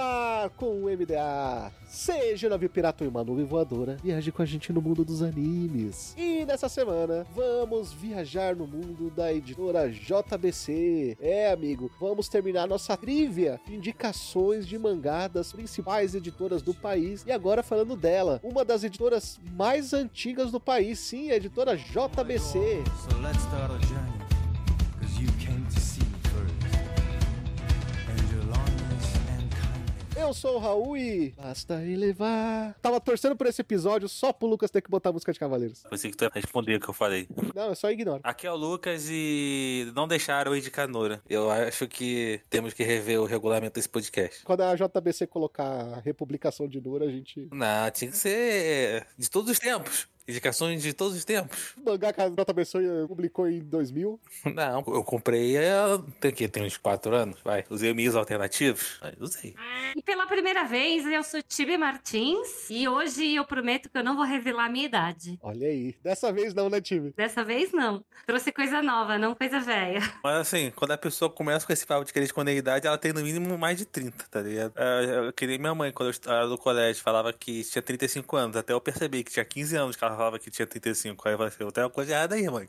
Ar com o MDA. Seja o navio pirata uma nuvem voadora, viaje com a gente no mundo dos animes. E nessa semana, vamos viajar no mundo da editora JBC. É, amigo, vamos terminar nossa trivia de indicações de mangá das principais editoras do país. E agora falando dela, uma das editoras mais antigas do país, sim, a editora JBC. So let's start a journey. Eu sou o Raul e basta elevar. Tava torcendo por esse episódio só pro Lucas ter que botar música de Cavaleiros. Pensei que tu ia responder o que eu falei. Não, é só ignora. Aqui é o Lucas e não deixaram eu de Canora. Eu acho que temos que rever o regulamento desse podcast. Quando a JBC colocar a republicação de Nura, a gente. Não, tinha que ser de todos os tempos. Indicações de todos os tempos. O mangá que a JBC publicou em 2000. Não, eu comprei é, tem que tem uns 4 anos, vai. Usei meios alternativos. Usei. E pela primeira vez, eu sou Tibi Martins e hoje eu prometo que eu não vou revelar a minha idade. Olha aí. Dessa vez não, né, time? Dessa vez não. Trouxe coisa nova, não coisa velha. Mas assim, quando a pessoa começa com esse papo de querer esconder a idade, ela tem no mínimo mais de 30, tá ligado? É, Eu queria minha mãe, quando eu estava no colégio, falava que tinha 35 anos. Até eu percebi que tinha 15 anos que ela falava que tinha 35. Aí falei assim, tem uma coisa errada aí, mãe.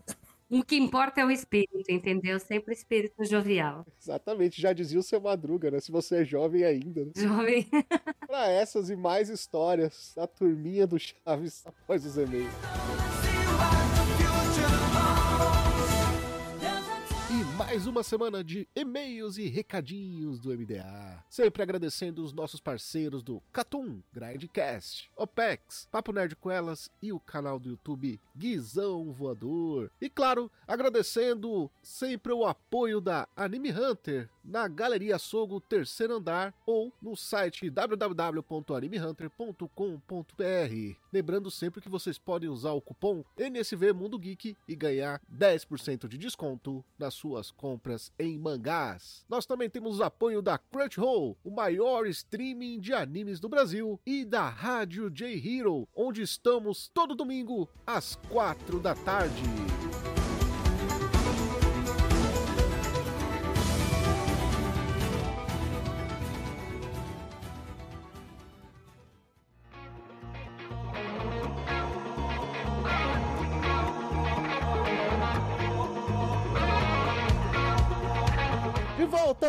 O que importa é o espírito, entendeu? Sempre espírito jovial. Exatamente. Já dizia o seu Madruga, né? Se você é jovem ainda. Né? Jovem. Pra essas e mais histórias da turminha do Chaves após os e-mails. Mais uma semana de e-mails e recadinhos do MDA. Sempre agradecendo os nossos parceiros do Catum, Grindcast, OPEX, Papo Nerd com Elas e o canal do YouTube Guizão Voador. E claro, agradecendo sempre o apoio da Anime Hunter na Galeria Sogo Terceiro Andar ou no site www.animehunter.com.br. Lembrando sempre que vocês podem usar o cupom NSV Mundo Geek e ganhar 10% de desconto nas suas compras em mangás. Nós também temos o apoio da Crunchyroll, o maior streaming de animes do Brasil, e da Rádio J Hero, onde estamos todo domingo às 4 da tarde.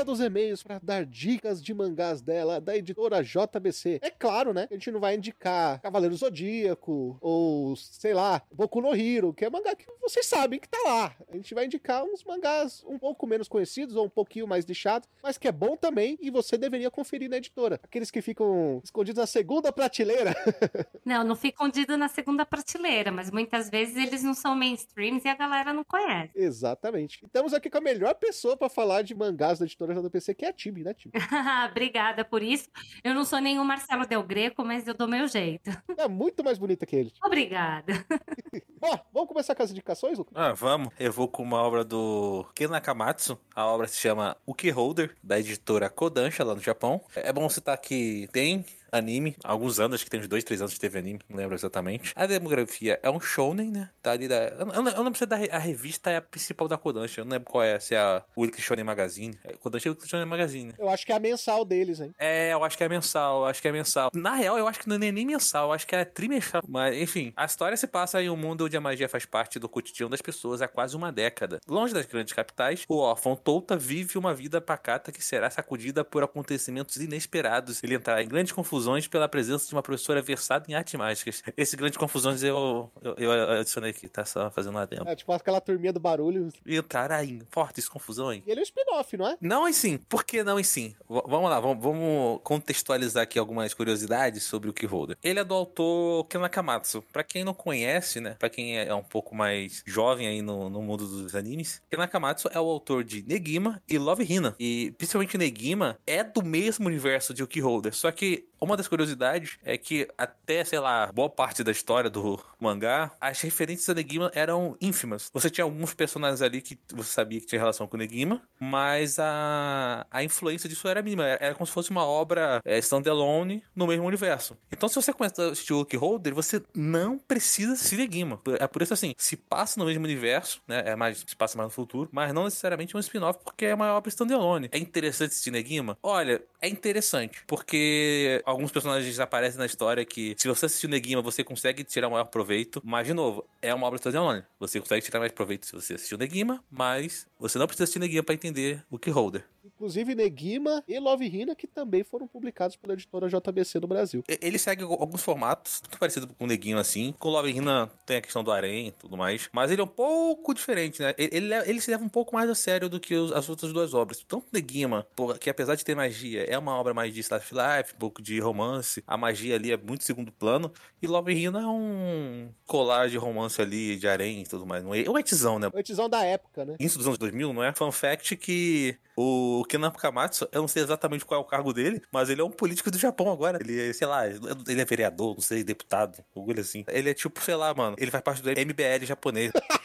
Dos e-mails para dar dicas de mangás dela, da editora JBC. É claro, né? A gente não vai indicar Cavaleiro Zodíaco ou, sei lá, Boku no Hero, que é mangá que vocês sabem que tá lá. A gente vai indicar uns mangás um pouco menos conhecidos ou um pouquinho mais lixados, mas que é bom também e você deveria conferir na editora. Aqueles que ficam escondidos na segunda prateleira. Não, não fica escondido na segunda prateleira, mas muitas vezes eles não são mainstreams e a galera não conhece. Exatamente. Estamos aqui com a melhor pessoa para falar de mangás da editora JBC, que é a Tibi, né, Tibi? Obrigada por isso. Eu não sou nenhum Marcelo Del Greco, mas eu dou meu jeito. É muito mais bonita que ele. Obrigada. Bom, vamos começar com as indicações, Lucas? Ah, vamos. Eu vou com uma obra do Ken Nakamatsu. A obra se chama O Key Holder, da editora Kodansha, lá no Japão. É bom citar que tem anime, há alguns anos, acho que tem uns dois, três anos que teve anime, não lembro exatamente. A demografia é um shounen, né? Tá ali da... Eu, não- eu não lembro se é da a revista é a principal da Kodansha, eu não lembro qual é, se é a Weekly Shonen Magazine. É, Kodansha é Weekly Shonen Magazine. Eu acho que é a mensal deles, hein? É, eu acho que é mensal, eu acho que é mensal. Na real, eu acho que não é nem mensal, eu acho que é trimestral. Mas, enfim, a história se passa em um mundo onde a magia faz parte do cotidiano das pessoas há quase uma década. Longe das grandes capitais, o órfão Touta vive uma vida pacata que será sacudida por acontecimentos inesperados. Ele entrará em grandes confusões pela presença de uma professora versada em artes mágicas. Esse grandes confusões eu, eu, eu adicionei aqui, tá? Só fazendo um adendo. É tipo aquela turminha do barulho. Entrará em fortes confusões. E ele é um spin-off, não é? Não em sim. Por que não em sim? V- vamos lá, vamos, vamos contextualizar aqui algumas curiosidades sobre o Keyholder. Ele é do autor Ken Nakamatsu. Pra quem não conhece, né? Pra quem é um pouco mais jovem aí no, no mundo dos animes, Ken Nakamatsu é o autor de Negima e Love Hina. E principalmente Negima é do mesmo universo de o Keyholder. Só que uma das curiosidades é que até, sei lá, boa parte da história do mangá, as referências a Negima eram ínfimas. Você tinha alguns personagens ali que você sabia que tinha relação com Negima, mas a, a influência disso era mínima. Era, como se fosse uma obra é, standalone no mesmo universo. Então, se você começa a assistir Look Holder, você não precisa assistir Negima. É por isso, assim, se passa no mesmo universo, né? É mais, se passa mais no futuro, mas não necessariamente um spin-off, porque é uma obra standalone. É interessante assistir Negima? Olha, é interessante, porque alguns personagens aparecem na história que, se você assistir Negima, você consegue tirar o maior proveito. Mas, de novo, é uma obra standalone. Você consegue tirar mais proveito se você assistir o Negima, mas você não precisa assistir Negima pra entender o Keyholder. Inclusive Negima e Love Hina, que também foram publicados pela editora JBC no Brasil. Ele segue alguns formatos, muito parecido com o Neguinho assim. Com o Love Hina tem a questão do harém e tudo mais. Mas ele é um pouco diferente, né? Ele, ele, ele se leva um pouco mais a sério do que os- as outras duas obras. Tanto Negima, pô, que apesar de ter magia, é uma obra mais de of Life, um pouco de romance. A magia ali é muito segundo plano. E Love Hina é um colar de romance ali, de harém e tudo mais. É um etzão, né? Antizão da época, né? Início dos anos 2000, não é? Fun fact que o Kenan Kamatsu, eu não sei exatamente qual é o cargo dele, mas ele é um político do Japão agora. Ele é, sei lá, ele é vereador, não sei, deputado, orgulho assim. Ele é tipo, sei lá, mano, ele faz parte do MBL japonês.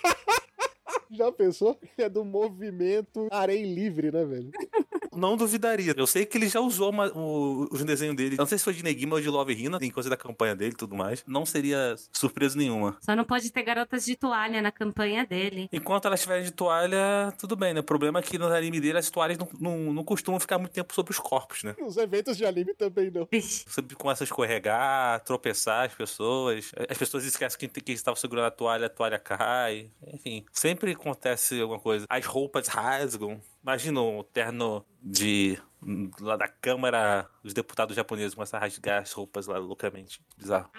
Já pensou? É do movimento Arém Livre, né, velho? Não duvidaria. Eu sei que ele já usou uma, o, os desenhos dele. Eu não sei se foi de Negima ou de Love Hina, em coisa da campanha dele e tudo mais. Não seria surpresa nenhuma. Só não pode ter garotas de toalha na campanha dele. Enquanto elas estiverem de toalha, tudo bem, né? O problema é que no anime dele as toalhas não, não, não costumam ficar muito tempo sobre os corpos, né? Os eventos de anime também não. Vixe. Sempre começa a escorregar, tropeçar as pessoas. As pessoas esquecem que, que estava segurando a toalha, a toalha cai. Enfim, sempre acontece alguma coisa. As roupas rasgam. Imagina o terno de. lá da Câmara, os deputados japoneses começam a rasgar as roupas lá loucamente. Bizarro.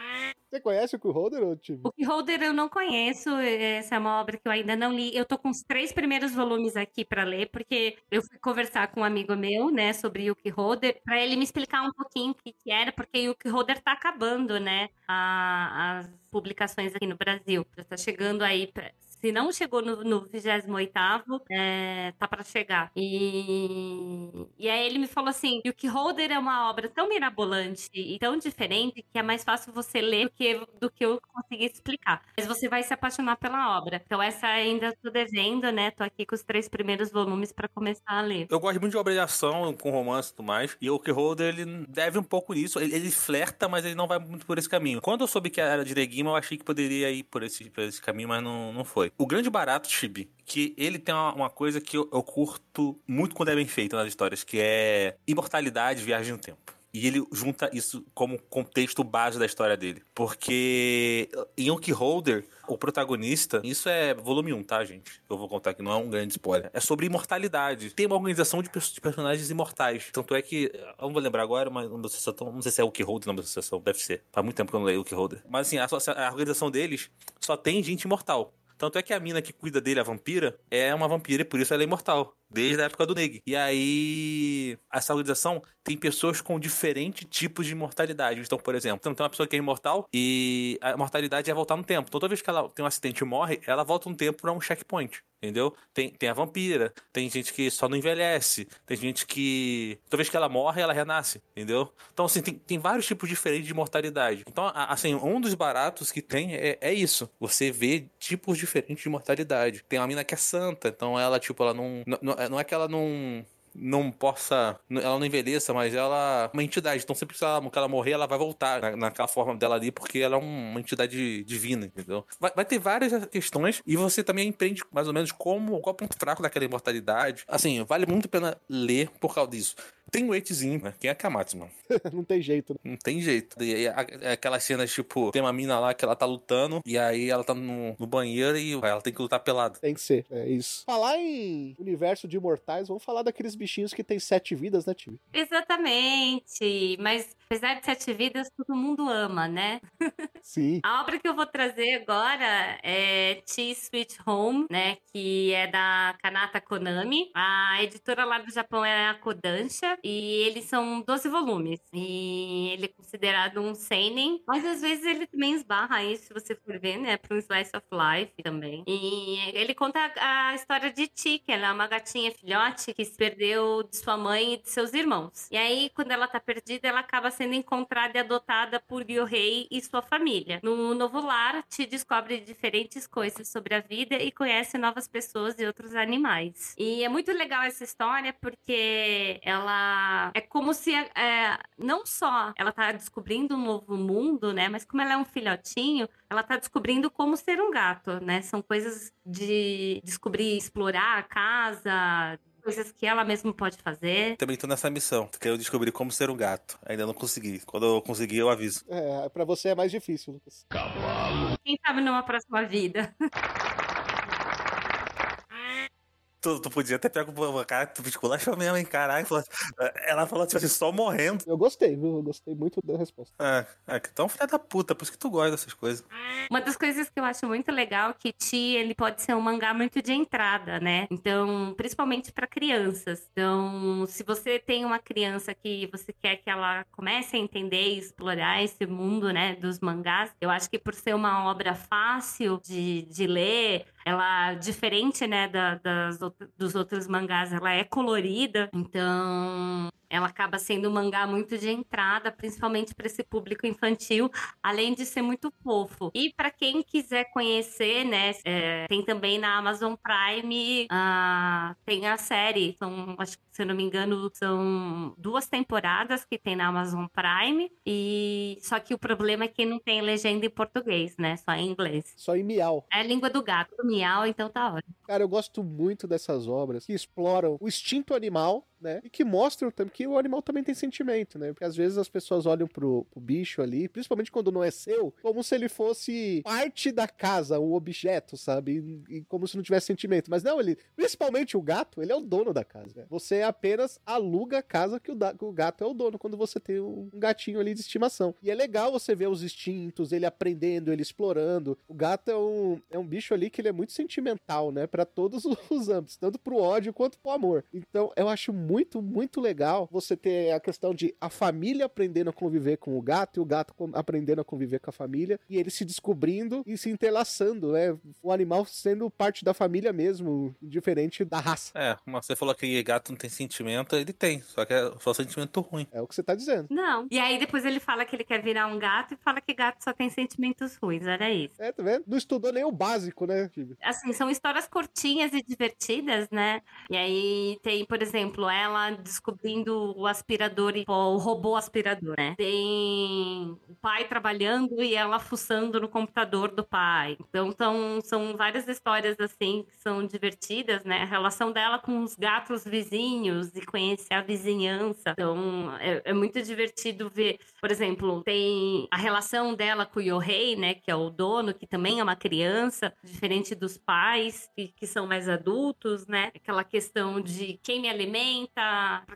Você conhece o Holder ou time? O Beholder eu não conheço, essa é uma obra que eu ainda não li. Eu tô com os três primeiros volumes aqui pra ler, porque eu fui conversar com um amigo meu, né, sobre Yuki Holder, pra ele me explicar um pouquinho o que, que era, porque Yuki Holder tá acabando, né, a- as publicações aqui no Brasil. Já tá chegando aí, pra- se não chegou no, no 28º, é, tá pra chegar. E, e aí ele me falou assim, Yuki Holder é uma obra tão mirabolante e tão diferente que é mais fácil você ler do que, do que eu conseguir explicar. Mas você vai se apaixonar pela obra. Então essa ainda tô devendo, né? Tô aqui com os três primeiros volumes pra começar a ler. Eu gosto muito de obra de ação, com romance e tudo mais. E o Holder, ele deve um pouco nisso. Ele, ele flerta, mas ele não vai muito por esse caminho. Quando eu soube que era de Negima, eu achei que poderia ir por esse, por esse caminho, mas não, não foi. O grande barato, Chibi, que ele tem uma, uma coisa que eu, eu curto muito quando é bem feito nas histórias, que é imortalidade, viagem no tempo. E ele junta isso como contexto base da história dele. Porque em Yuki Holder, o protagonista, isso é volume 1, tá, gente? Eu vou contar que não é um grande spoiler. É sobre imortalidade. Tem uma organização de, de personagens imortais. Tanto é que, eu não vou lembrar agora, mas uma associação, não sei se é o Yuki Holder o nome da associação, deve ser. Faz muito tempo que eu não leio o Yuki Holder. Mas assim, a, a organização deles só tem gente imortal. Tanto é que a mina que cuida dele, a vampira, é uma vampira e por isso ela é imortal. Desde a época do Neg. E aí, essa organização tem pessoas com diferentes tipos de imortalidade. Então, por exemplo, tem uma pessoa que é imortal e a imortalidade é voltar no tempo. Toda vez que ela tem um acidente e morre, ela volta no tempo pra um checkpoint. Entendeu? Tem, tem a vampira, tem gente que só não envelhece, tem gente que. Toda vez que ela morre, ela renasce, entendeu? Então, assim, tem, tem vários tipos diferentes de mortalidade. Então, assim, um dos baratos que tem é, é isso. Você vê tipos diferentes de mortalidade. Tem uma mina que é santa, então ela, tipo, ela não. Não, não é que ela não não possa. Ela não envelheça, mas ela é uma entidade. Então, sempre que ela, que ela morrer, ela vai voltar na- naquela forma dela ali, porque ela é um- uma entidade divina, entendeu? Vai, vai ter várias questões e você também aprende mais ou menos como, qual é o ponto fraco daquela imortalidade. Assim, vale muito a pena ler por causa disso. Tem um weightzinho, né? Quem é Kamatsu, mano? não tem jeito, né? Não tem jeito. E aí, é aquelas cenas, tipo, tem uma mina lá que ela tá lutando, e aí ela tá no, no banheiro e ela tem que lutar pelada. Tem que ser, é isso. Falar em universo de imortais, vamos falar daqueles bichinhos que tem sete vidas, né, time? Exatamente. Mas apesar de sete vidas, todo mundo ama, né? Sim. A obra que eu vou trazer agora é Tea Sweet Home, né? Que é da Kanata Konami. A editora lá do Japão é a Kodansha. E eles são 12 volumes. E ele é considerado um seinen, mas às vezes ele também esbarra aí, se você for ver, né, para um slice of life também. E ele conta a, história de Ti, que ela é uma gatinha filhote que se perdeu de sua mãe e de seus irmãos. E aí, quando ela tá perdida, ela acaba sendo encontrada e adotada por Ryohei e sua família. No novo lar, Ti descobre diferentes coisas sobre a vida e conhece novas pessoas e outros animais. E é muito legal essa história porque ela é como se é, não só ela tá descobrindo um novo mundo, né? Mas como ela é um filhotinho, ela tá descobrindo como ser um gato, né? São coisas de descobrir, explorar a casa, coisas que ela mesma pode fazer. Também tô nessa missão, que eu descobri como ser um gato. Ainda não consegui. Quando eu conseguir, eu aviso. É, pra você é mais difícil, Lucas. Quem sabe numa próxima vida. Tu, tu podia até pegar o cara, tu esculachou mesmo, hein, caralho. Falou- Ela falou tipo assim, só morrendo. Eu gostei, viu? Eu gostei muito da resposta. É, é, então filha da puta, por isso que tu gosta dessas coisas. Uma das coisas que eu acho muito legal é que Ti, ele pode ser um mangá muito de entrada, né? Então, principalmente para crianças. Então, se você tem uma criança que você quer que ela comece a entender e explorar esse mundo, né, dos mangás, eu acho que por ser uma obra fácil de, de ler, ela diferente, né, da- das, dos outros mangás, ela é colorida, então ela acaba sendo um mangá muito de entrada, principalmente para esse público infantil, além de ser muito fofo. E para quem quiser conhecer, né, é, tem também na Amazon Prime, ah, tem a série, são, acho que se eu não me engano, são duas temporadas que tem na Amazon Prime, e só que o problema é que não tem legenda em português, né, só em inglês. Só em miau. É a língua do gato, miau, então tá ótimo. Cara, eu gosto muito dessas obras que exploram o instinto animal, né? E que mostram também que o animal também tem sentimento, né? Porque às vezes as pessoas olham pro, pro bicho ali, principalmente quando não é seu, como se ele fosse parte da casa, um objeto, sabe? E, e como se não tivesse sentimento. Mas não, ele, principalmente o gato, ele é o dono da casa. né? Você apenas aluga a casa que o, da- que o gato é o dono quando você tem um gatinho ali de estimação. E é legal você ver os instintos, ele aprendendo, ele explorando. O gato é um, é um bicho ali que ele é muito sentimental, né? Pra todos os âmbitos, tanto pro ódio quanto pro amor. Então, eu acho muito, muito legal você ter a questão de a família aprendendo a conviver com o gato e o gato aprendendo a conviver com a família e ele se descobrindo e se entrelaçando, né? O animal sendo parte da família mesmo, diferente da raça. É, mas você falou que gato não tem sentimento, ele tem, só que é só sentimento ruim. É o que você tá dizendo. Não. E aí depois ele fala que ele quer virar um gato e fala que gato só tem sentimentos ruins, era isso. É, tá vendo? Não estudou nem o básico, né? Assim, são histórias curtinhas e divertidas, né? E aí tem, por exemplo, ela descobrindo o aspirador, o robô aspirador, né? Tem o pai trabalhando e ela fuçando no computador do pai. Então são, são várias histórias, assim, que são divertidas, né? A relação dela com os gatos vizinhos e conhecer a vizinhança. Então é, é muito divertido ver, por exemplo, tem a relação dela com o Yohei, né? Que é o dono, que também é uma criança, diferente dos pais, que, que são mais adultos, né? Aquela questão de quem me alimenta,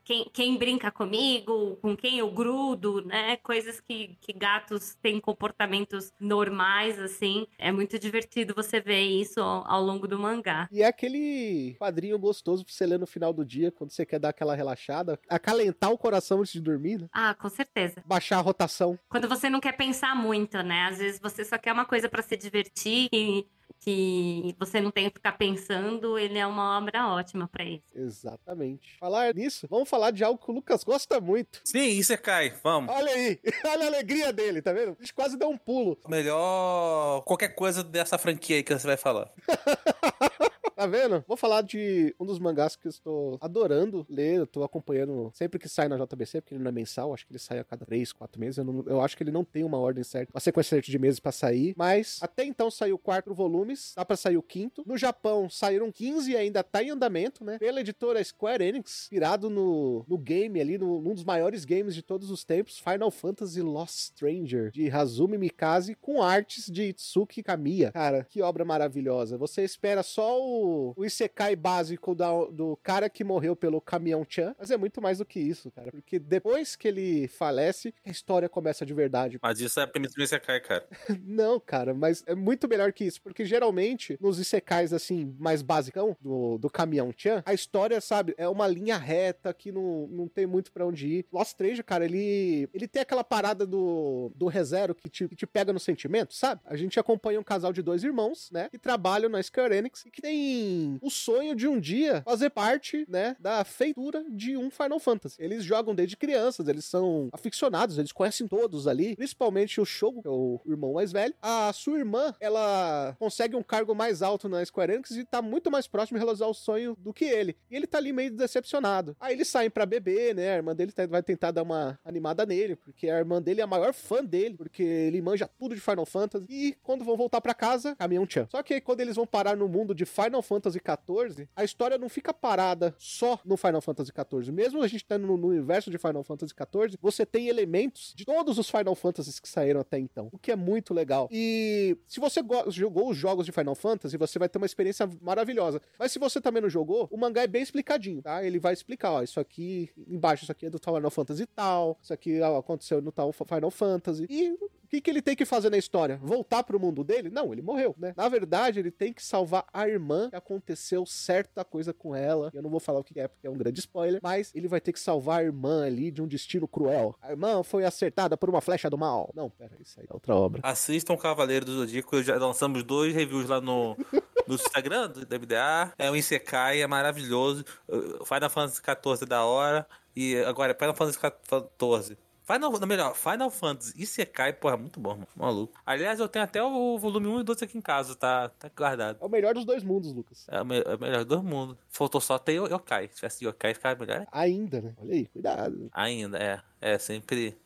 quem, quem brinca comigo, com quem eu grudo, né? Coisas que, que gatos têm comportamentos normais, assim. É muito divertido você ver isso ao, ao longo do mangá. E é aquele quadrinho gostoso pra você ler no final do dia, quando você quer dar aquela relaxada, acalentar o coração antes de dormir, né? Ah, com certeza. Baixar a rotação. Quando você não quer pensar muito, né? Às vezes você só quer uma coisa pra se divertir e que você não tem que ficar pensando, ele é uma obra ótima pra isso. Exatamente. Falar nisso, vamos falar de algo que o Lucas gosta muito. Sim, isso é cai, vamos. Olha aí, olha a alegria dele, tá vendo? A gente quase deu um pulo. Melhor qualquer coisa dessa franquia aí que você vai falar. Tá vendo? Vou falar de um dos mangás que eu estou adorando ler. Eu tô acompanhando sempre que sai na JBC, porque ele não é mensal. Acho que ele sai a cada 3, 4 meses. Eu, não- eu acho que ele não tem uma ordem certa, uma sequência certa de meses pra sair. Mas até então saiu quatro volumes. Dá pra sair o quinto. No Japão saíram 15 e ainda tá em andamento, né? Pela editora Square Enix, inspirado no, no game ali, no, num dos maiores games de todos os tempos, Final Fantasy Lost Stranger, de Hazumi Mikaze, com artes de Itsuki Kamiya. Cara, que obra maravilhosa. Você espera só o o, o Isekai básico da- do cara que morreu pelo caminhão Chan, mas é muito mais do que isso, cara. Porque depois que ele falece, a história começa de verdade. Mas isso é a premissa do Isekai, cara. Não, cara, mas é muito melhor que isso, porque geralmente nos Isekais, assim, mais basicão, do, do caminhão Chan, a história, sabe, é uma linha reta que não, não tem muito pra onde ir. Lost Stranger, cara, ele, ele tem aquela parada do, do ReZero que te, que te pega no sentimento, sabe? A gente acompanha um casal de dois irmãos, né, que trabalham na Square Enix e que tem o sonho de um dia fazer parte, né, da feitura de um Final Fantasy. Eles jogam desde crianças, eles são aficionados, eles conhecem todos ali, principalmente o Shogo, que é o irmão mais velho. A sua irmã, ela consegue um cargo mais alto na Square Enix e tá muito mais próximo de realizar o sonho do que ele. E ele tá ali meio decepcionado. Aí eles saem pra beber, né? A irmã dele tá- vai tentar dar uma animada nele, porque a irmã dele é a maior fã dele, porque ele manja tudo de Final Fantasy. E quando vão voltar pra casa, caminhão Chan. Só que aí, quando eles vão parar no mundo de Final Fantasy XIV, a história não fica parada só no Final Fantasy XIV. Mesmo a gente estando no, universo de Final Fantasy XIV, você tem elementos de todos os Final Fantasies que saíram até então, o que é muito legal. E se você go- jogou os jogos de Final Fantasy, você vai ter uma experiência maravilhosa. Mas se você também não jogou, o mangá é bem explicadinho, tá? Ele vai explicar, ó, isso aqui embaixo, isso aqui é do Final Fantasy tal, isso aqui ó, aconteceu no tal Final Fantasy. E que, que ele tem que fazer na história? Voltar pro mundo dele? Não, ele morreu, né? Na verdade, ele tem que salvar a irmã que aconteceu certa coisa com ela. Eu não vou falar o que é, porque é um grande spoiler, mas ele vai ter que salvar a irmã ali de um destino cruel. A irmã foi acertada por uma flecha do mal. Não, pera, isso aí é outra obra. Assistam Cavaleiro do Zodíaco, já lançamos dois reviews lá no, no Instagram do DBDA. É um Isekai, é maravilhoso. Uh, Final Fantasy XIV é da hora. E agora, Final Fantasy XIV. Final, não, melhor, Final Fantasy Isekai, porra, muito bom, mano. Maluco. Aliás, eu tenho até o volume 1 e 2 aqui em casa, tá, tá guardado. É o melhor dos dois mundos, Lucas. É o, me- é o melhor dos mundos. Faltou só ter o Yokai. Se tivesse Yokai, ficava melhor Ainda, né? Olha aí, cuidado. ainda. É, é sempre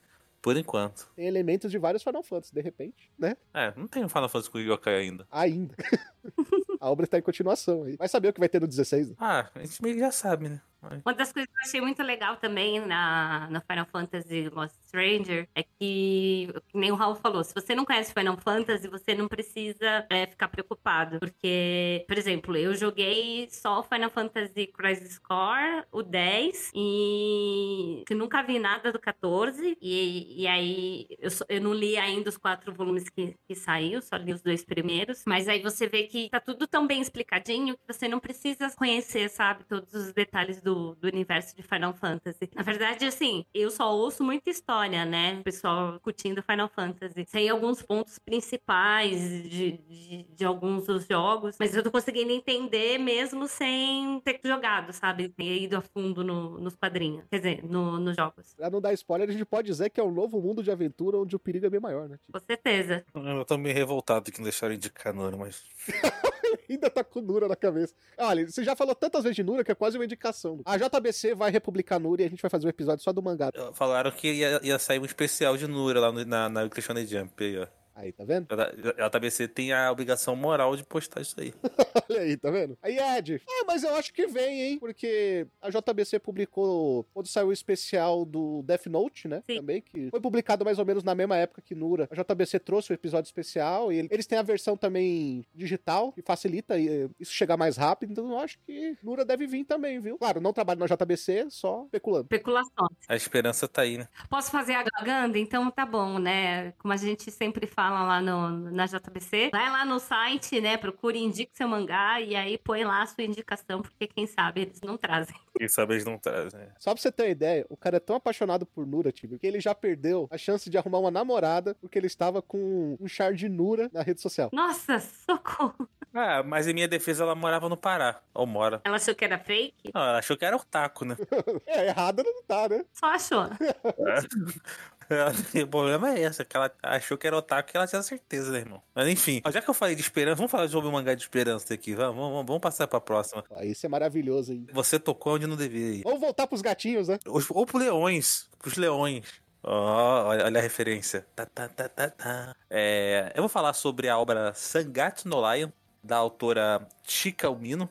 por enquanto. Tem elementos de vários Final Fantasy, de repente, né? É, não tem um Final Fantasy com Yokai ainda. Ainda. a obra está em continuação aí. Vai saber o que vai ter no 16, né? Ah, a gente meio que já sabe, né? Uma das coisas que eu achei muito legal também na, no Final Fantasy Lost Stranger é que, que nem o Raul falou, se você não conhece Final Fantasy, você não precisa é, ficar preocupado. Porque, por exemplo, eu joguei só o Final Fantasy Crisis Core, o 10, e nunca vi nada do 14. E, e aí eu, eu não li ainda os quatro volumes que, que saiu, só li os dois primeiros. Mas aí você vê que tá tudo tão bem explicadinho que você não precisa conhecer, sabe, todos os detalhes do, do universo de Final Fantasy. Na verdade, assim, eu só ouço muita história, né? O pessoal curtindo Final Fantasy. Sei alguns pontos principais de, de, de alguns dos jogos, mas eu tô conseguindo entender mesmo sem ter jogado, sabe? Ter ido a fundo no- nos quadrinhos. Quer dizer, no- nos jogos. Pra não dar spoiler, a gente pode dizer que é um novo mundo de aventura onde o perigo é bem maior, né? Com certeza. Eu tô meio revoltado que não deixaram indicar Nora, mas. Ainda tá com Nura na cabeça. Olha, você já falou tantas vezes de Nura que é quase uma indicação. A JBC vai republicar Nura e a gente vai fazer um episódio só do mangá. Falaram que ia, ia sair um especial de Nura lá no- na, na Christian Jump. Aí, ó. Aí, tá vendo? A JBC tem a obrigação moral de postar isso aí. Olha aí, tá vendo? Aí, Ed. Ah, mas eu acho que vem, hein? Porque a JBC publicou, quando saiu o especial do Death Note, né? Sim. Também, que foi publicado mais ou menos na mesma época que Nura. A JBC trouxe o episódio especial e eles têm a versão também digital, que facilita eh, isso chegar mais rápido. Então eu acho que Nura deve vir também, viu? Claro, não trabalho na JBC, só especulando. Especulações. A esperança tá aí, né? Posso fazer a propaganda? Então tá bom, né? Como a gente sempre fala lá no, na JBC, vai lá no site, né? Procure, indique seu mangá e aí põe lá a sua indicação, porque quem sabe eles não trazem. Quem sabe eles não trazem. né? Só pra você ter uma ideia, o cara é tão apaixonado por Nura, Tibio, que ele já perdeu a chance de arrumar uma namorada porque ele estava com um char de Nura na rede social. Nossa, socorro! Ah, mas em minha defesa ela morava no Pará. Ou mora. Ela achou que era fake? Não, ela achou que era o taco, né? É, errado não tá, né? Só achou. o problema é esse, que ela achou que era otaku e ela tinha certeza, né, irmão? Mas enfim, já que eu falei de esperança, vamos falar sobre o mangá de esperança aqui, vamos, vamos, vamos passar pra próxima. Ó, Isso é maravilhoso aí. Você tocou onde não devia ir. Vamos voltar pros gatinhos, né? Os- Ou pro leões, pros leões. Ó, olha, olha a referência. Tá, tá, tá, tá, tá. É, eu vou falar sobre a obra Sangatsu no Lion, da autora Chika Umino.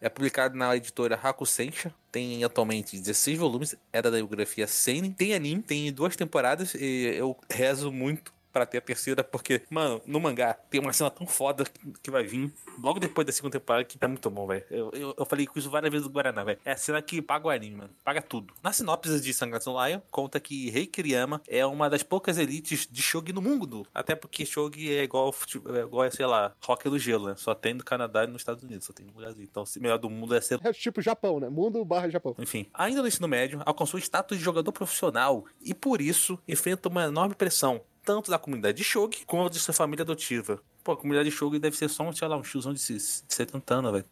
É publicado na editora Hakusensha. Tem atualmente 16 volumes. É da biografia Seinen. Tem anime, tem duas temporadas. E eu rezo muito pra ter a terceira, porque, mano, no mangá tem uma cena tão foda que vai vir logo depois da segunda temporada que tá muito bom, velho. Eu, eu, eu falei com isso várias vezes do Guaraná, velho. É a cena que paga o anime, mano. Paga tudo. Na sinopse de Sangatsu Lion, conta que Rei Kiriyama é uma das poucas elites de Shogi no mundo. Até porque Shogi é igual, é igual sei lá, rock do gelo, né? Só tem no Canadá e nos Estados Unidos, só tem no Brasil. Então, o melhor do mundo é ser É tipo Japão, né? Mundo barra Japão. enfim, ainda no ensino médio, alcançou o status de jogador profissional e, por isso, enfrenta uma enorme pressão, tanto da comunidade de Shogi quanto de sua família adotiva. Pô, a comunidade de Shogi deve ser só um, sei lá, um tiozão de, se- de 70 anos, velho.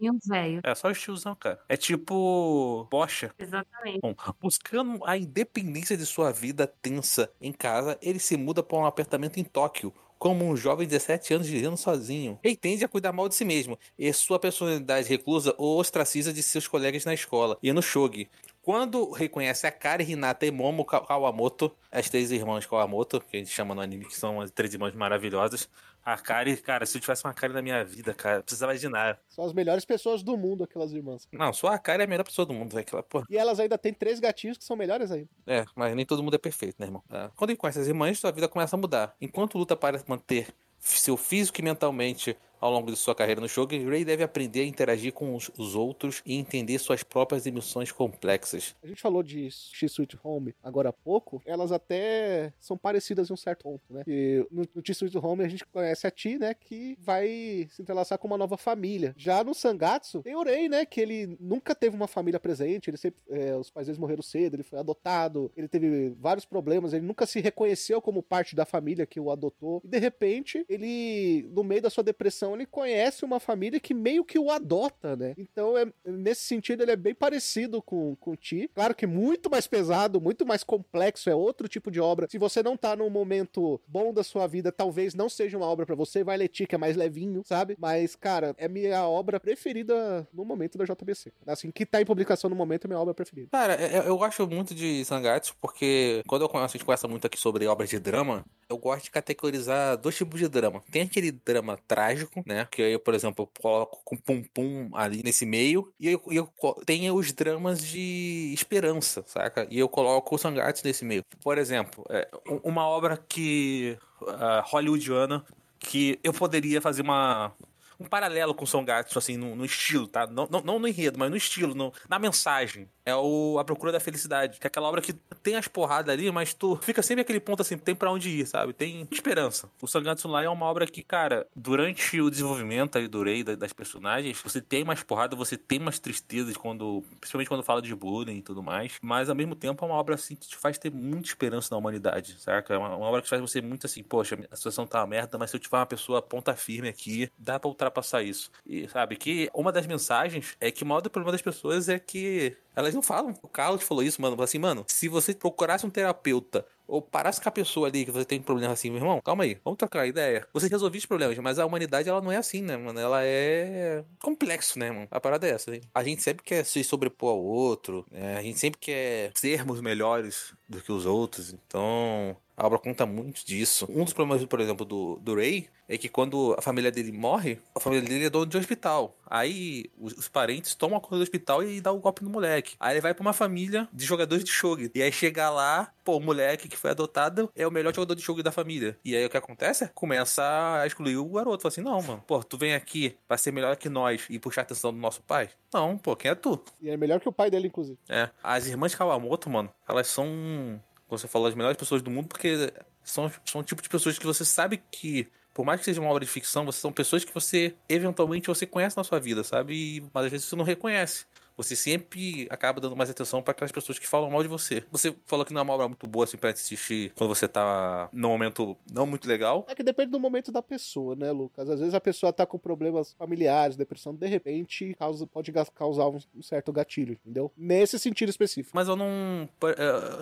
E um velho. É só os tiozão, cara. É tipo. Bocha. Exatamente. Bom, buscando a independência de sua vida tensa em casa, ele se muda para um apartamento em Tóquio. Como um jovem de 17 anos vivendo sozinho. Ele tende a cuidar mal de si mesmo. E sua personalidade reclusa o ostraciza de seus colegas na escola e no shogi. Quando reconhece a Kari, Hinata e Momo Ka- Kawamoto, as três irmãs Kawamoto, que a gente chama no anime, que são as três irmãs maravilhosas. A Kari, cara, se eu tivesse uma Kari na minha vida, cara, precisava de nada. São as melhores pessoas do mundo, aquelas irmãs. Não, só a Kari é a melhor pessoa do mundo, velho. Aquela, porra. E elas ainda têm três gatinhos que são melhores ainda. É, mas nem todo mundo é perfeito, né, irmão? É. Quando ele conhece as irmãs, sua vida começa a mudar. Enquanto luta para manter seu físico e mentalmente ao longo de sua carreira no jogo, Ray deve aprender a interagir com os, os outros e entender suas próprias emoções complexas. A gente falou de X-Suite Home agora há pouco, elas até são parecidas em um certo ponto, né? E no, no X-Suite Home a gente conhece a Ti, né? Que vai se entrelaçar com uma nova família. Já no Sangatsu, tem o Rei, né? Que ele nunca teve uma família presente, ele sempre, é, os pais dele morreram cedo, ele foi adotado, ele teve vários problemas, ele nunca se reconheceu como parte da família que o adotou. E de repente, ele, no meio da sua depressão, ele conhece uma família que meio que o adota, né? Então, é, nesse sentido, ele é bem parecido com, com o Ti. Claro que muito mais pesado, muito mais complexo, é outro tipo de obra. Se você não tá num momento bom da sua vida, talvez não seja uma obra pra você. Vai ler Ti, que é mais levinho, sabe? Mas, cara, é minha obra preferida no momento da JBC. Assim, que tá em publicação no momento é minha obra preferida. Cara, é- é- eu gosto muito de Sangatsu porque quando eu conheço, a gente conversa muito aqui sobre obras de drama, eu gosto de categorizar dois tipos de drama. Tem aquele drama trágico, né? Que aí, por exemplo, eu coloco com pum-pum ali nesse meio. E eu, eu tenho os dramas de esperança, saca? E eu coloco o Sangatsu nesse meio. Por exemplo, é, um- uma obra que. ah, hollywoodiana que eu poderia fazer uma. Um paralelo com o Sangatsu, assim, no, no estilo, tá? Não, não, não no enredo, mas no estilo, no- na mensagem. É o A Procura da Felicidade. Que é aquela obra que tem as porradas ali, mas tu fica sempre aquele ponto assim, tem pra onde ir, sabe? Tem esperança. O Sangatsu Lai é uma obra que, cara, durante o desenvolvimento aí do Rei, da- das personagens, você tem mais porrada, você tem mais tristezas quando. Principalmente quando fala de bullying e tudo mais. Mas ao mesmo tempo é uma obra assim que te faz ter muita esperança na humanidade, saca? É uma, uma obra que faz você muito assim, poxa, a situação tá uma merda, mas se eu tiver uma pessoa ponta firme aqui, dá pra ultrapassar isso. E sabe que uma das mensagens é que o maior problema das pessoas é que elas não falam. O Carlos falou isso, mano. Falou assim, mano, se você procurasse um terapeuta ou parasse com a pessoa ali que você tem um problema assim, meu irmão, calma aí, vamos trocar ideia. Você resolvia os problemas, mas a humanidade ela não é assim, né, mano? Ela é complexo, né, mano? A parada é essa, hein? A gente sempre quer se sobrepor ao outro, né? A gente sempre quer sermos melhores do que os outros, então. A obra conta muito disso. Um dos problemas, por exemplo, do, do Ray é que quando a família dele morre, a família dele é dono de um hospital. Aí os, os parentes tomam a conta do hospital e dão um golpe no moleque. Aí ele vai pra uma família de jogadores de shogi. E aí chega lá, pô, o moleque que foi adotado é o melhor jogador de shogi da família. E aí o que acontece? Começa a excluir o garoto. Fala assim, não, mano, pô, tu vem aqui pra ser melhor que nós e puxar a atenção do nosso pai? Não, pô, quem é tu? E é melhor que o pai dele, inclusive. É. As irmãs Kawamoto, mano, elas são, como você falou, as melhores pessoas do mundo porque são, são o tipo de pessoas que você sabe que, por mais que seja uma obra de ficção, são pessoas que você, eventualmente, você conhece na sua vida, sabe? E, mas às vezes você não reconhece. Você sempre acaba dando mais atenção para aquelas pessoas que falam mal de você. Você falou que não é uma obra muito boa assim pra assistir quando você tá num momento não muito legal. É que depende do momento da pessoa, né, Lucas? Às vezes a pessoa tá com problemas familiares, depressão, de repente causa, pode causar um, certo gatilho, entendeu? Nesse sentido específico. Mas eu não.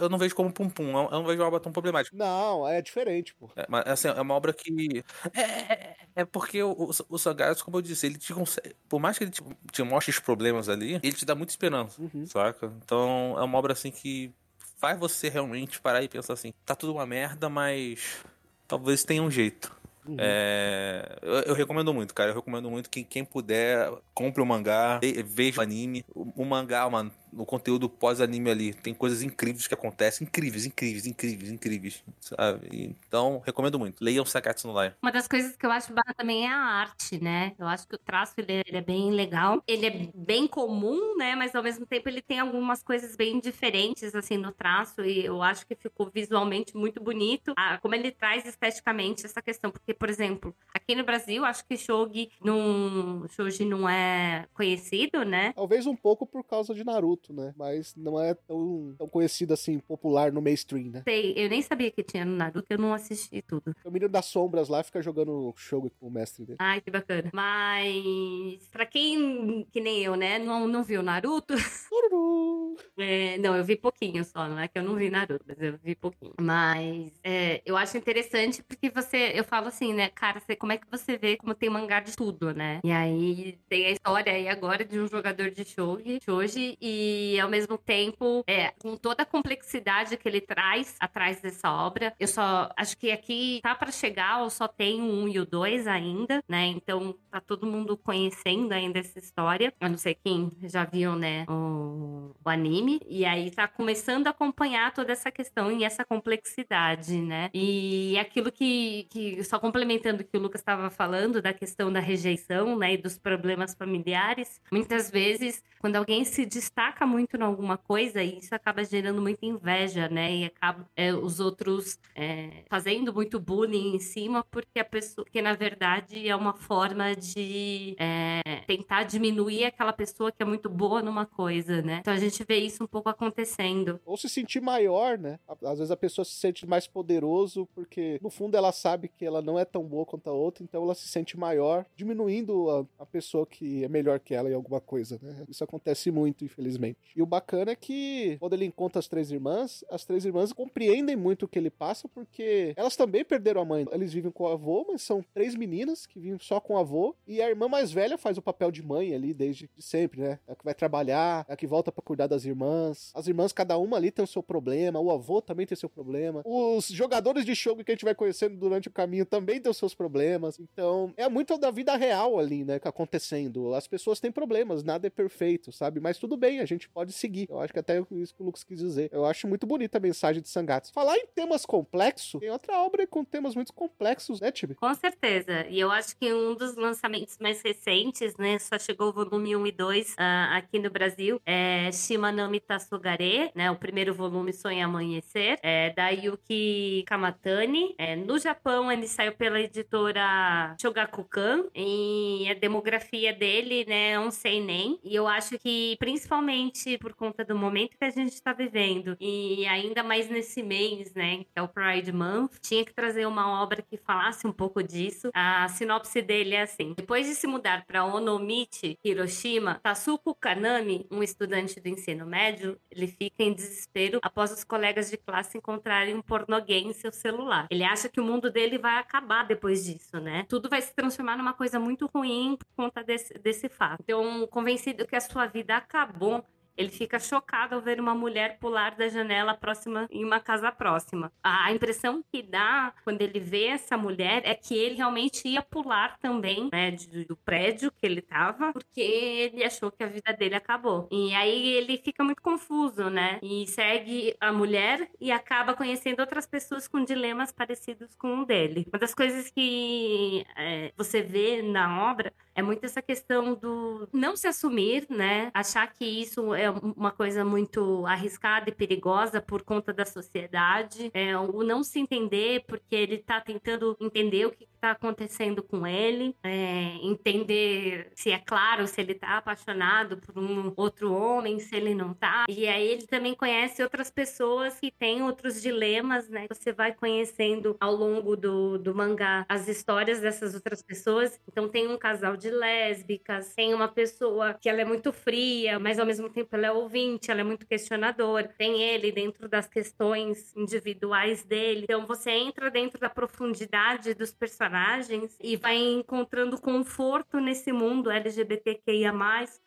Eu não vejo como pum-pum. Eu não vejo uma obra tão problemática. Não, é diferente, pô. É, mas, assim, é uma obra que. É, é, é porque o, o, o Sangatsu, como eu disse, ele te consegue. Por mais que ele te, te mostre os problemas ali, ele te dá muita esperança, Uhum. saca? Então é uma obra assim que faz você realmente parar e pensar assim: tá tudo uma merda, mas talvez tenha um jeito. Uhum. É, eu, eu recomendo muito, cara. Eu recomendo muito que quem puder compre o mangá, ve- veja o anime. O, o mangá, mano, no conteúdo pós-anime ali. Tem coisas incríveis que acontecem. Incríveis, incríveis, incríveis, incríveis. Sabe? Então, recomendo muito. Leiam Sakatsu no Lion. Uma das coisas que eu acho bacana também é a arte, né? Eu acho que o traço ele, é- é bem legal. Ele é bem comum, né? Mas ao mesmo tempo ele tem algumas coisas bem diferentes, assim, no traço. E eu acho que ficou visualmente muito bonito. Ah, como ele traz esteticamente essa questão. Porque, por exemplo, aqui no Brasil, acho que Shogi não, Shogi não é conhecido, né? Talvez um pouco por causa de Naruto, né? Mas não é tão, tão conhecido assim, popular no mainstream, né? Sei, eu nem sabia que tinha no Naruto, eu não assisti tudo. O menino das sombras lá fica jogando jogo com o mestre dele. Ai, que bacana. Mas, pra quem, que nem eu, né, não, não viu Naruto. É, não, eu vi pouquinho só, não é que eu não vi Naruto, mas eu vi pouquinho. Mas é, eu acho interessante porque você, eu falo assim, né, cara, você, como é que você vê como tem mangá de tudo, né? E aí tem a história aí agora de um jogador de shogi, shogi e ao mesmo tempo, é, com toda a complexidade que ele traz atrás dessa obra, eu só acho que aqui tá pra chegar, ou só tem o um e o dois ainda, né? Então tá todo mundo conhecendo ainda essa história. Eu não sei quem já viu, né, o, o anime. E aí tá começando a acompanhar toda essa questão e essa complexidade, né? E aquilo que, que só complementando o que o Lucas estava falando da questão da rejeição, né, e dos problemas familiares, muitas vezes quando alguém se destaca muito em alguma coisa, isso acaba gerando muita inveja, né? E acaba é, os outros é, fazendo muito bullying em cima, porque a pessoa, que na verdade é uma forma de é, tentar diminuir aquela pessoa que é muito boa numa coisa, né? Então a gente vê isso um pouco acontecendo. Ou se sentir maior, né? Às vezes a pessoa se sente mais poderoso porque, no fundo, ela sabe que ela não é tão boa quanto a outra, então ela se sente maior, diminuindo a, a pessoa que é melhor que ela em alguma coisa, né? Isso acontece muito, infelizmente. E o bacana é que, quando ele encontra as três irmãs, as três irmãs compreendem muito o que ele passa, porque elas também perderam a mãe. Eles vivem com o avô, mas são três meninas que vivem só com o avô, e a irmã mais velha faz o papel de mãe ali desde sempre, né? É a que vai trabalhar, é a que volta para cuidar das irmãs. As irmãs, cada uma ali tem o seu problema, o avô também tem seu problema. Os jogadores de jogo que a gente vai conhecendo durante o caminho também têm os seus problemas. Então, é muito da vida real ali, né, que acontecendo. As pessoas têm problemas, nada é perfeito, sabe? Mas tudo bem, a gente pode seguir. Eu acho que até isso que o Lucas quis dizer. Eu acho muito bonita a mensagem de Sangatsu. Falar em temas complexos, tem outra obra com temas muito complexos, né, Tibi? Com certeza. E eu acho que um dos lançamentos mais recentes, né, só chegou o volume 1 e 2 ah, aqui no Brasil, é Shimanami Tassugare, né, o primeiro volume Sonha Amanhecer, é da Yuki Kamatani. É, no Japão, ele saiu pela editora Shogakukan e a demografia dele, né, é um seinen. E eu acho que, principalmente por conta do momento que a gente está vivendo e ainda mais nesse mês, né, que é o Pride Month, tinha que trazer uma obra que falasse um pouco disso. A sinopse dele é assim: depois de se mudar para Onomichi, Hiroshima, Tasuku Kanami, um estudante do ensino médio, ele fica em desespero após os colegas de classe encontrarem um pornogame em seu celular. Ele acha que o mundo dele vai acabar depois disso, né? Tudo vai se transformar numa coisa muito ruim por conta desse, desse fato. Então, convencido que a sua vida acabou, ele fica chocado ao ver uma mulher pular da janela próxima em uma casa próxima. A impressão que dá quando ele vê essa mulher é que ele realmente ia pular também, né, de- do prédio que ele estava, porque ele achou que a vida dele acabou. E aí ele fica muito confuso, né? E segue a mulher e acaba conhecendo outras pessoas com dilemas parecidos com o dele. Uma das coisas que é, você vê na obra é muito essa questão do não se assumir, né? Achar que isso é uma coisa muito arriscada e perigosa por conta da sociedade, é, o não se entender porque ele tá tentando entender o que está acontecendo com ele, é, entender se é claro se ele tá apaixonado por um outro homem, se ele não tá. E aí ele também conhece outras pessoas que têm outros dilemas, né? Você vai conhecendo ao longo do, do mangá as histórias dessas outras pessoas. Então tem um casal de lésbicas, tem uma pessoa que ela é muito fria, mas ao mesmo tempo ela é ouvinte, ela é muito questionadora. Tem ele dentro das questões individuais dele. Então você entra dentro da profundidade dos personagens e vai encontrando conforto nesse mundo LGBTQIA+,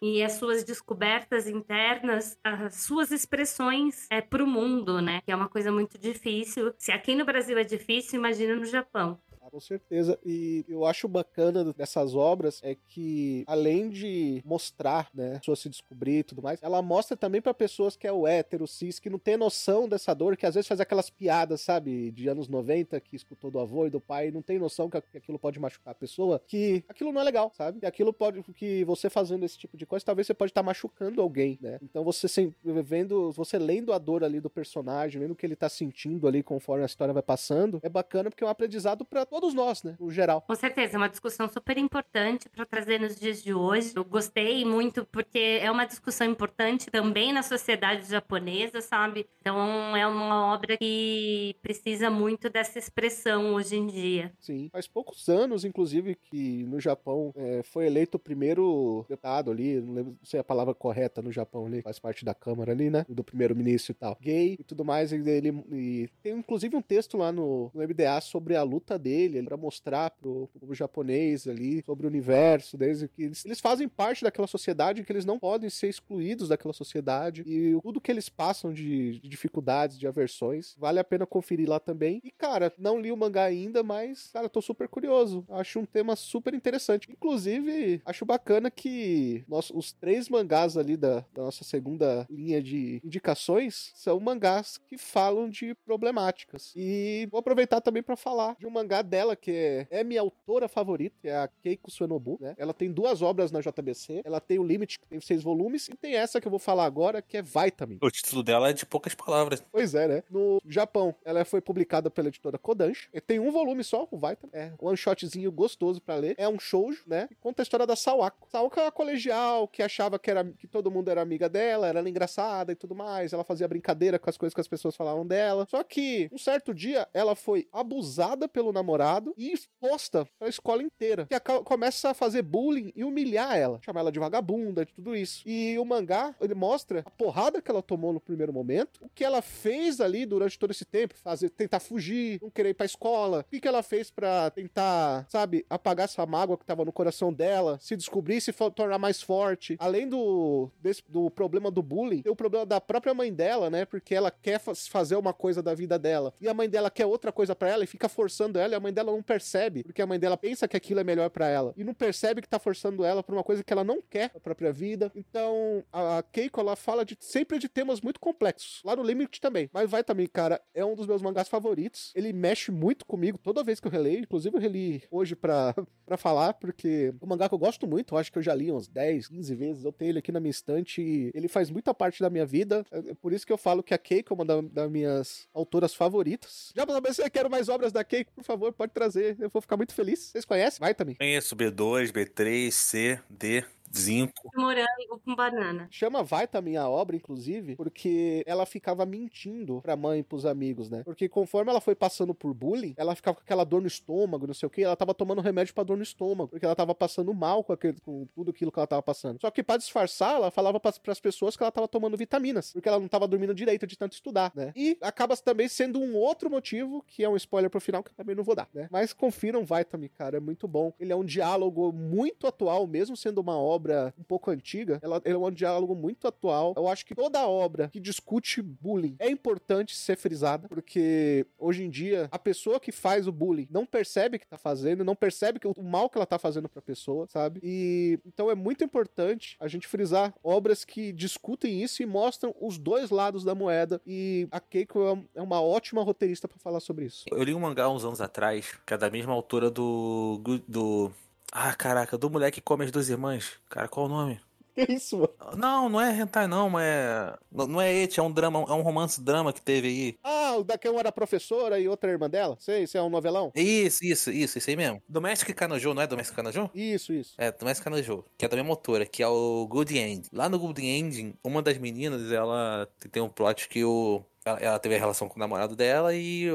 e as suas descobertas internas, as suas expressões é, para o mundo, né? Que é uma coisa muito difícil. Se aqui no Brasil é difícil, imagina no Japão. Com certeza. E eu acho bacana dessas obras é que, além de mostrar, né, a pessoa se descobrir e tudo mais, ela mostra também pra pessoas que é o hétero, cis, que não tem noção dessa dor, que às vezes faz aquelas piadas, sabe, de anos 90, que escutou do avô e do pai, e não tem noção que aquilo pode machucar a pessoa, que aquilo não é legal, sabe? Aquilo pode, que você fazendo esse tipo de coisa, talvez você pode estar machucando alguém, né? Então você sem, vendo, você lendo a dor ali do personagem, vendo o que ele tá sentindo ali conforme a história vai passando, é bacana porque é um aprendizado pra todos nós, né? No geral. Com certeza, é uma discussão super importante para trazer nos dias de hoje. Eu gostei muito porque é uma discussão importante também na sociedade japonesa, sabe? Então é uma obra que precisa muito dessa expressão hoje em dia. Sim. Faz poucos anos, inclusive, que no Japão é, foi eleito o primeiro deputado ali, não lembro se é a palavra correta no Japão ali, faz parte da Câmara ali, né? Do primeiro-ministro e tal. Gay e tudo mais. E, ele, e tem inclusive um texto lá no, no MDA sobre a luta dele, para mostrar pro, pro japonês ali, sobre o universo, desde que eles, eles fazem parte daquela sociedade que eles não podem ser excluídos daquela sociedade e tudo que eles passam de, de dificuldades, de aversões, vale a pena conferir lá também. E, cara, não li o mangá ainda, mas, cara, tô super curioso. Acho um tema super interessante. Inclusive, acho bacana que nós, os três mangás ali da, da nossa segunda linha de indicações são mangás que falam de problemáticas. E vou aproveitar também para falar de um mangá dela que é, minha autora favorita, é a Keiko Suenobu, né? Ela tem duas obras na JBC. Ela tem o Limit, que tem seis volumes, e tem essa que eu vou falar agora, que é Vitamin. O título dela é de poucas palavras. Pois é, né? No Japão, ela foi publicada pela editora Kodansha. E tem um volume só, o Vitamin. É um one shotzinho gostoso pra ler. É um shoujo, né? E conta a história da Sawako. Sawako é uma colegial que achava que, era, que todo mundo era amiga dela, era engraçada e tudo mais. Ela fazia brincadeira com as coisas que as pessoas falavam dela. Só que, um certo dia, ela foi abusada pelo namorado e exposta pra escola inteira. Que começa a fazer bullying e humilhar ela. Chamar ela de vagabunda, de tudo isso. E o mangá, ele mostra a porrada que ela tomou no primeiro momento, o que ela fez ali durante todo esse tempo, fazer, tentar fugir, não querer ir pra escola, o que, que ela fez pra tentar, sabe, apagar essa mágoa que tava no coração dela, se descobrir, se tornar mais forte. Além do, desse- do problema do bullying, tem o problema da própria mãe dela, né, porque ela quer fa- fazer uma coisa da vida dela, e a mãe dela quer outra coisa pra ela e fica forçando ela, e a mãe dela não percebe, porque a mãe dela pensa que aquilo é melhor pra ela, e não percebe que tá forçando ela pra uma coisa que ela não quer pra própria vida. Então, a Keiko, ela fala de, sempre de temas muito complexos. Lá no Limit também. Mas vai também, cara, é um dos meus mangás favoritos. Ele mexe muito comigo toda vez que eu releio. Inclusive, eu reli hoje pra, pra falar, porque é um mangá que eu gosto muito. Eu acho que eu já li uns 10, 15 vezes. Eu tenho ele aqui na minha estante e ele faz muita parte da minha vida. É por isso que eu falo que a Keiko é uma da- das minhas autoras favoritas. Já pra saber se eu quero mais obras da Keiko, por favor, pode trazer. Eu vou ficar muito feliz. Vocês conhecem? Vai também. Conheço B2, B3, C, D, Zinco. Morango com banana. Chama Vitamin a obra, inclusive, porque ela ficava mentindo pra mãe e pros amigos, né? Porque conforme ela foi passando por bullying, ela ficava com aquela dor no estômago, não sei o que, ela tava tomando remédio pra dor no estômago, porque ela tava passando mal com, aquele, com tudo aquilo que ela tava passando. Só que pra disfarçar, ela falava pras, pras pessoas que ela tava tomando vitaminas, porque ela não tava dormindo direito de tanto estudar, né? E acaba também sendo um outro motivo, que é um spoiler pro final, que eu também não vou dar, né? Mas confiram Vitamin, cara, é muito bom. Ele é um diálogo muito atual, mesmo sendo uma obra um pouco antiga, ela, ele é um diálogo muito atual. Eu acho que toda obra que discute bullying é importante ser frisada, porque hoje em dia a pessoa que faz o bullying não percebe que tá fazendo, não percebe que o mal que ela tá fazendo pra pessoa, sabe? E então é muito importante a gente frisar obras que discutem isso e mostram os dois lados da moeda. E a Keiko é é uma ótima roteirista pra falar sobre isso. Eu li um mangá uns anos atrás, que é da mesma autora do. do. Ah, caraca, do moleque que come as duas irmãs. Cara, qual o nome? Que isso, mano? Não, não é hentai não, mas é. Não não é ete, é um drama, é um romance drama que teve aí. Ah, o daqui uma era professora e outra irmã dela? Sei, isso é um novelão? Isso, isso, isso, isso aí mesmo. Domestic Kanojo, não é Domestic Kanojo? Isso, isso. É, Domestic Kanojo, que é da mesma autora, que é o Good End. Lá no Good End, uma das meninas, ela tem um plot que o... Ela, ela teve a relação com o namorado dela e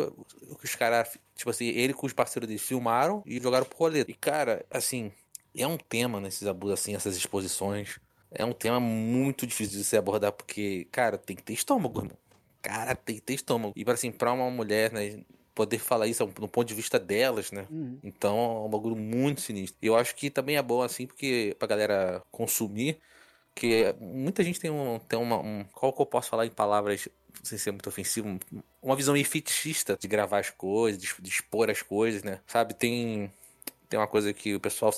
os caras, tipo assim, ele com os parceiros dele filmaram e jogaram pro rolê. E, cara, assim, é um tema nesses abusos, assim, essas exposições. É um tema muito difícil de se abordar, porque, cara, tem que ter estômago, irmão. Cara, tem que ter estômago. E, assim, pra uma mulher, né, poder falar isso no ponto de vista delas, né? Uhum. Então é um bagulho muito sinistro. E eu acho que também é bom, assim, porque pra galera consumir, que muita gente tem um. Tem uma, um qual que eu posso falar em palavras sem ser muito ofensivo, uma visão meio fetichista de gravar as coisas, de, de expor as coisas, né? Sabe, tem tem uma coisa que o pessoal,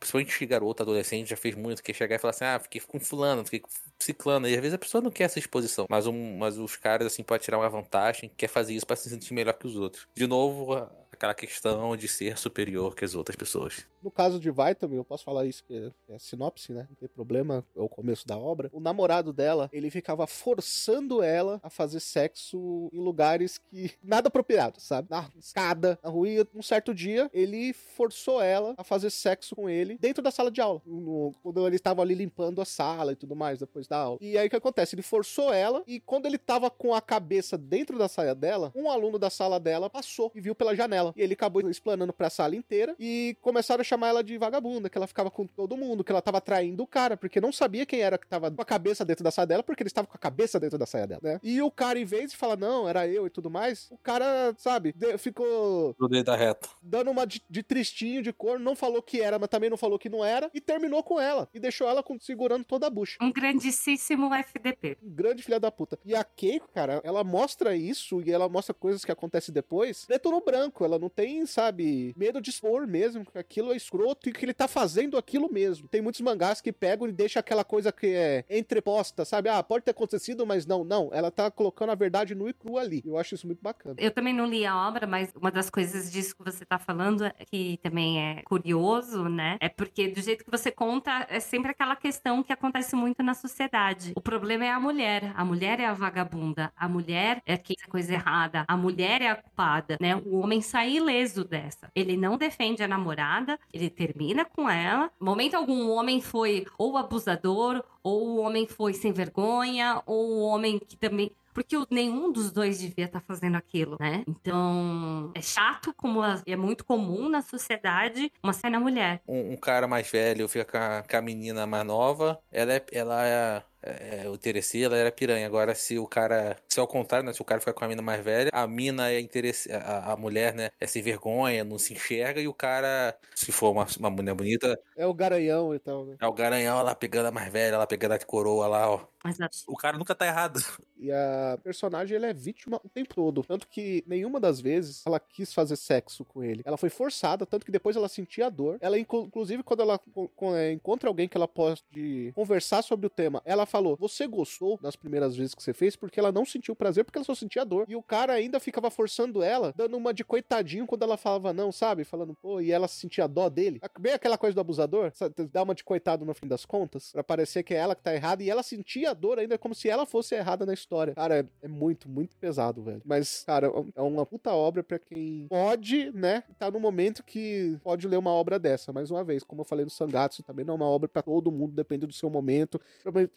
principalmente garoto, adolescente, já fez muito, que é chegar e falar assim, ah, fiquei com fulano, fiquei com ciclano, e às vezes a pessoa não quer essa exposição, mas, um, mas os caras, assim, podem tirar uma vantagem, quer fazer isso para se sentir melhor que os outros. De novo, aquela questão de ser superior que as outras pessoas. No caso de Vitamin, eu posso falar isso, que é sinopse, né? Não tem problema, é o começo da obra. O namorado dela, ele ficava forçando ela a fazer sexo em lugares que nada apropriado, sabe? Na escada, na rua. E um certo dia, ele forçou ela a fazer sexo com ele dentro da sala de aula. No- quando ele estava ali limpando a sala e tudo mais depois da aula. E aí o que acontece? Ele forçou ela e quando ele tava com a cabeça dentro da saia dela, um aluno da sala dela passou e viu pela janela. E ele acabou explanando pra sala inteira e começaram a chamar ela de vagabunda, que ela ficava com todo mundo, que ela tava traindo o cara, porque não sabia quem era que tava com a cabeça dentro da saia dela, porque ele estava com a cabeça dentro da saia dela, né? E o cara, em vez de falar, não, era eu e tudo mais, o cara, sabe, ficou Do dedo da reta. dando uma de, de tristinho, de cor, não falou que era, mas também não falou que não era, e terminou com ela. E deixou ela com- segurando toda a bucha. Um grandíssimo FDP. Um grande filha da puta. E a Keiko, cara, ela mostra isso e ela mostra coisas que acontecem depois, preto no branco. Ela não tem, sabe, medo de expor mesmo, que aquilo é escroto e que ele tá fazendo aquilo mesmo. Tem muitos mangás que pegam e deixam aquela coisa que é entreposta, sabe? Ah, pode ter acontecido, mas não, não. Ela tá colocando a verdade nu e cru ali. Eu acho isso muito bacana. Eu também não li a obra, mas uma das coisas disso que você tá falando, que também é curioso, né? É porque do jeito que você conta, é sempre aquela questão que acontece muito na sociedade. O problema é a mulher. A mulher é a vagabunda. A mulher é que fez a coisa errada. A mulher é a culpada, né? O homem sai ileso dessa. Ele não defende a namorada, ele termina com ela. Momento algum, o homem foi ou abusador, ou o homem foi sem vergonha, ou o homem que também porque nenhum dos dois devia estar fazendo aquilo, né? Então, é chato, como é muito comum na sociedade, uma cena mulher. Um, um cara mais velho fica com a, com a menina mais nova, ela é, ela é, é, o interesse, ela era piranha. Agora, se o cara, se é o contrário, né? Se o cara fica com a mina mais velha, a mina é interesse, a, a mulher, né? É sem vergonha, não se enxerga, e o cara, se for uma, uma mulher bonita, É o garanhão e tal, né? é o garanhão lá pegando a mais velha, lá pegando a coroa lá, ó. Exato. O cara nunca tá errado. E a personagem ela é vítima o tempo todo. Tanto que nenhuma das vezes ela quis fazer sexo com ele. Ela foi forçada, tanto que depois ela sentia a dor. Ela, inclu- inclusive, quando ela co- co- é, encontra alguém que ela pode conversar sobre o tema, ela falou: Você gostou das primeiras vezes que você fez porque ela não sentiu prazer, porque ela só sentia dor. E o cara ainda ficava forçando ela, dando uma de coitadinho quando ela falava não, sabe? Falando, pô, e ela sentia dó dele. Bem aquela coisa do abusador, sabe? dá uma de coitado no fim das contas, pra parecer que é ela que tá errada, e ela sentia a dor ainda como se ela fosse errada na história. Cara, é, é muito, muito pesado, velho. Mas, cara, é uma puta obra pra quem pode, né, tá no momento que pode ler uma obra dessa. Mais uma vez, como eu falei no Sangatsu, também não é uma obra pra todo mundo, depende do seu momento,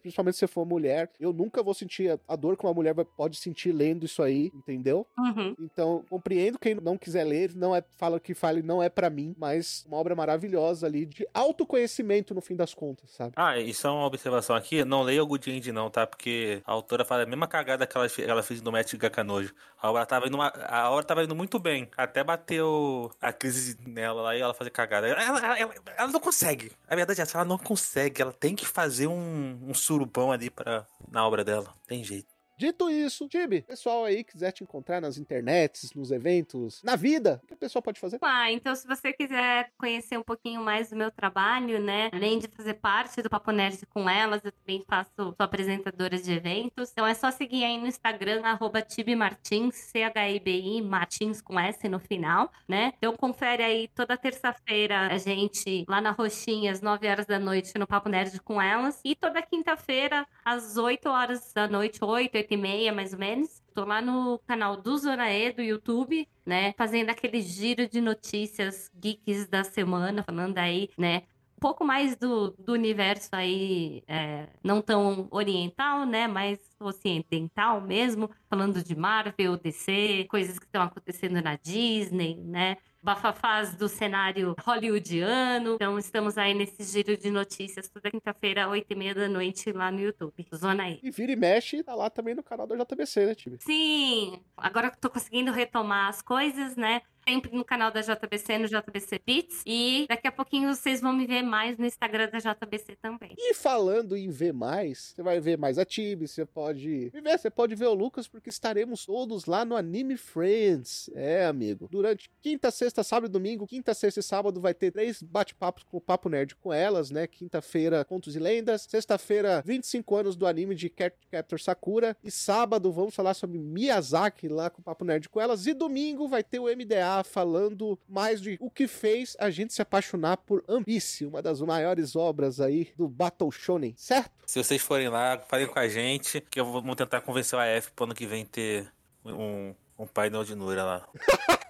principalmente se você for mulher. Eu nunca vou sentir a- dor que uma mulher pode sentir lendo isso aí, entendeu? Uhum. Então, compreendo quem não quiser ler, não é fala que fale não é pra mim, mas uma obra maravilhosa ali de autoconhecimento no fim das contas, sabe? Ah, e só uma observação aqui, não leia o Good End não, tá? Porque a autora fala a mesma cagada que ela, ela fez no Match Gakanojo. A obra tava indo, uma- a obra tava indo muito bem, até bateu a crise nela lá e ela fazer cagada. Ela, ela- ela- ela não consegue. A verdade é essa, ela não consegue. Ela tem que fazer um, um surubão ali pra, na obra dela. Tem jeito. Dito isso, Tibi, pessoal aí quiser te encontrar nas internets, nos eventos, na vida, o que o pessoal pode fazer? Ah, então se você quiser conhecer um pouquinho mais do meu trabalho, né? Além de fazer parte do Papo Nerd com elas, eu também faço, sou apresentadora de eventos. Então é só seguir aí no Instagram, arroba Tibi Martins, C-H-I-B-I, Martins com S no final, né? Então confere aí toda terça-feira a gente lá na Roxinha, às 9 horas da noite, no Papo Nerd com elas. E toda quinta-feira, às 8 horas da noite, 8, 8 e meia mais ou menos. Tô lá no canal do Zona E do YouTube, né? Fazendo aquele giro de notícias geeks da semana, falando aí, né? Um pouco mais do, do universo aí, é, não tão oriental, né? Mais ocidental mesmo, falando de Marvel, DC, coisas que estão acontecendo na Disney, né? Bafafás do cenário hollywoodiano. Então, estamos aí nesse giro de notícias toda quinta-feira, 8 e meia da noite, lá no YouTube. Zona E. E vira e mexe, tá lá também no canal da JBC, né, Tibi? Sim, agora que eu tô conseguindo retomar as coisas, né? Sempre no canal da JBC, no JBC Beats. E daqui a pouquinho vocês vão me ver mais no Instagram da JBC também. E falando em ver mais, você vai ver mais a Tibi, você pode me ver, você pode ver o Lucas, porque estaremos todos lá no Anime Friends. É, amigo. Durante quinta, sexta, sábado e domingo, quinta, sexta e sábado vai ter três bate-papos com o Papo Nerd com elas, né? Quinta-feira, Contos e Lendas. Sexta-feira, 25 anos do anime de Captor Sakura. E sábado, vamos falar sobre Miyazaki lá com o Papo Nerd com elas. E domingo vai ter o MDA falando mais de o que fez a gente se apaixonar por Ambice, uma das maiores obras aí do Battle Shonen, certo? Se vocês forem lá, falem com a gente, que eu vou tentar convencer o AF pro ano que vem ter um, um painel de Nura lá.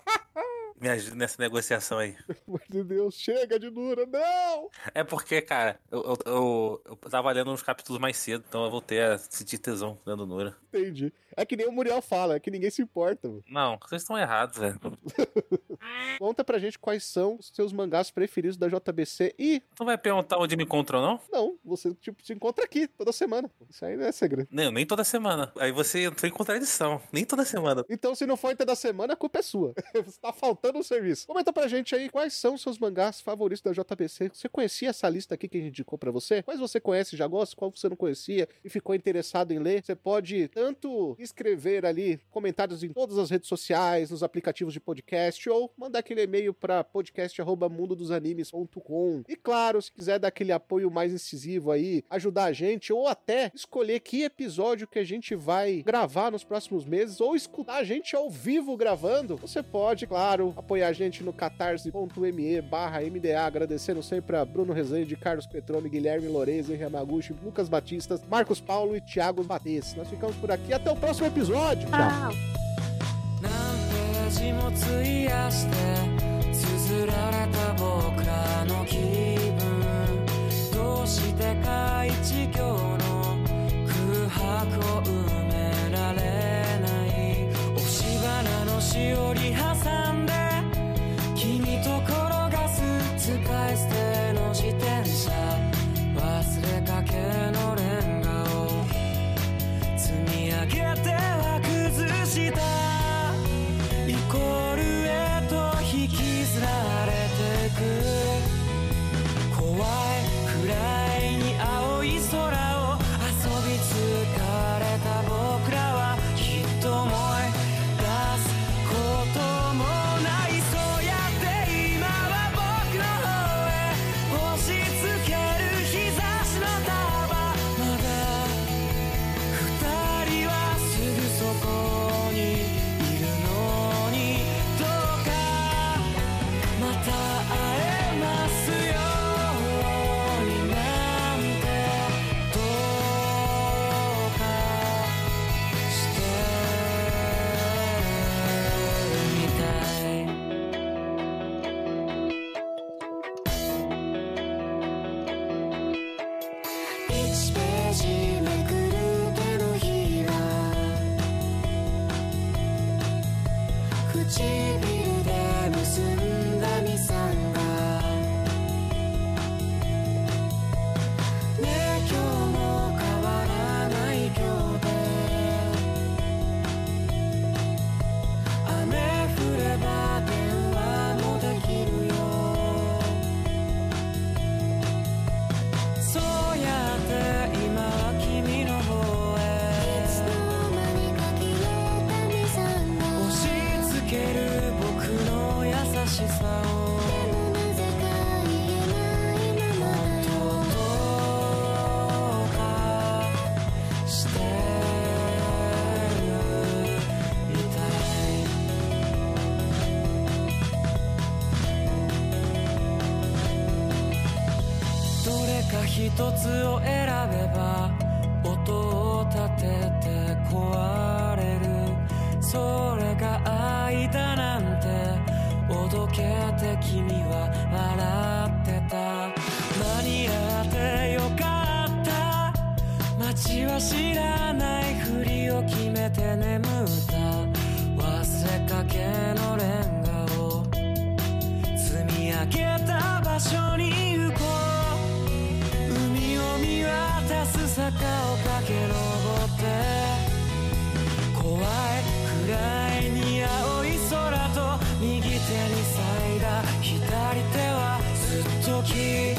Me ajuda nessa negociação aí. Pelo amor de Deus, chega de Nura, não! É porque, cara, eu, eu, eu, eu tava lendo uns capítulos mais cedo, então eu voltei a sentir tesão lendo Nura. Entendi. É que nem o Muriel fala, é que ninguém se importa. mano. Não, vocês estão errados, velho. Conta pra gente quais são os seus mangás preferidos da JBC e, Tu vai perguntar onde me encontram, não? não, você tipo, se encontra aqui toda semana. Isso aí não é segredo. Nem, nem toda semana. Aí você entrou em contradição. Nem toda semana. Então, se não for entre da semana, a culpa é sua. Você tá faltando o serviço. Comenta pra gente aí quais são os seus mangás favoritos da JBC. Você conhecia essa lista aqui que a gente indicou pra você? Quais você conhece e já gosta? Qual você não conhecia e ficou interessado em ler? Você pode tanto escrever ali comentários em todas as redes sociais, nos aplicativos de podcast, ou mandar aquele e-mail pra podcast.mundodosanimes.com. E claro, se quiser dar aquele apoio mais incisivo aí, ajudar a gente, ou até escolher que episódio que a gente vai gravar nos próximos meses, ou escutar a gente ao vivo gravando, você pode, claro, apoiar a gente no catarse.me barra MDA, agradecendo sempre a Bruno Rezende, Carlos Petrone, Guilherme Lourenço, Henri Yamaguchi, Lucas Batistas, Marcos Paulo e Thiago Bates. Nós ficamos por aqui, até o próximo próximo episódio. Tchau. Thank you. 一つを選べば音を立てて壊れる。それが愛だなんておどけて君は笑ってた。間に合ってよかった。街は知らないふりを決めて眠った。忘れかけのレンガを積み上げた場所に坂を駆け上って。怖い暗いに青い空と右手に咲いた。左手はずっと君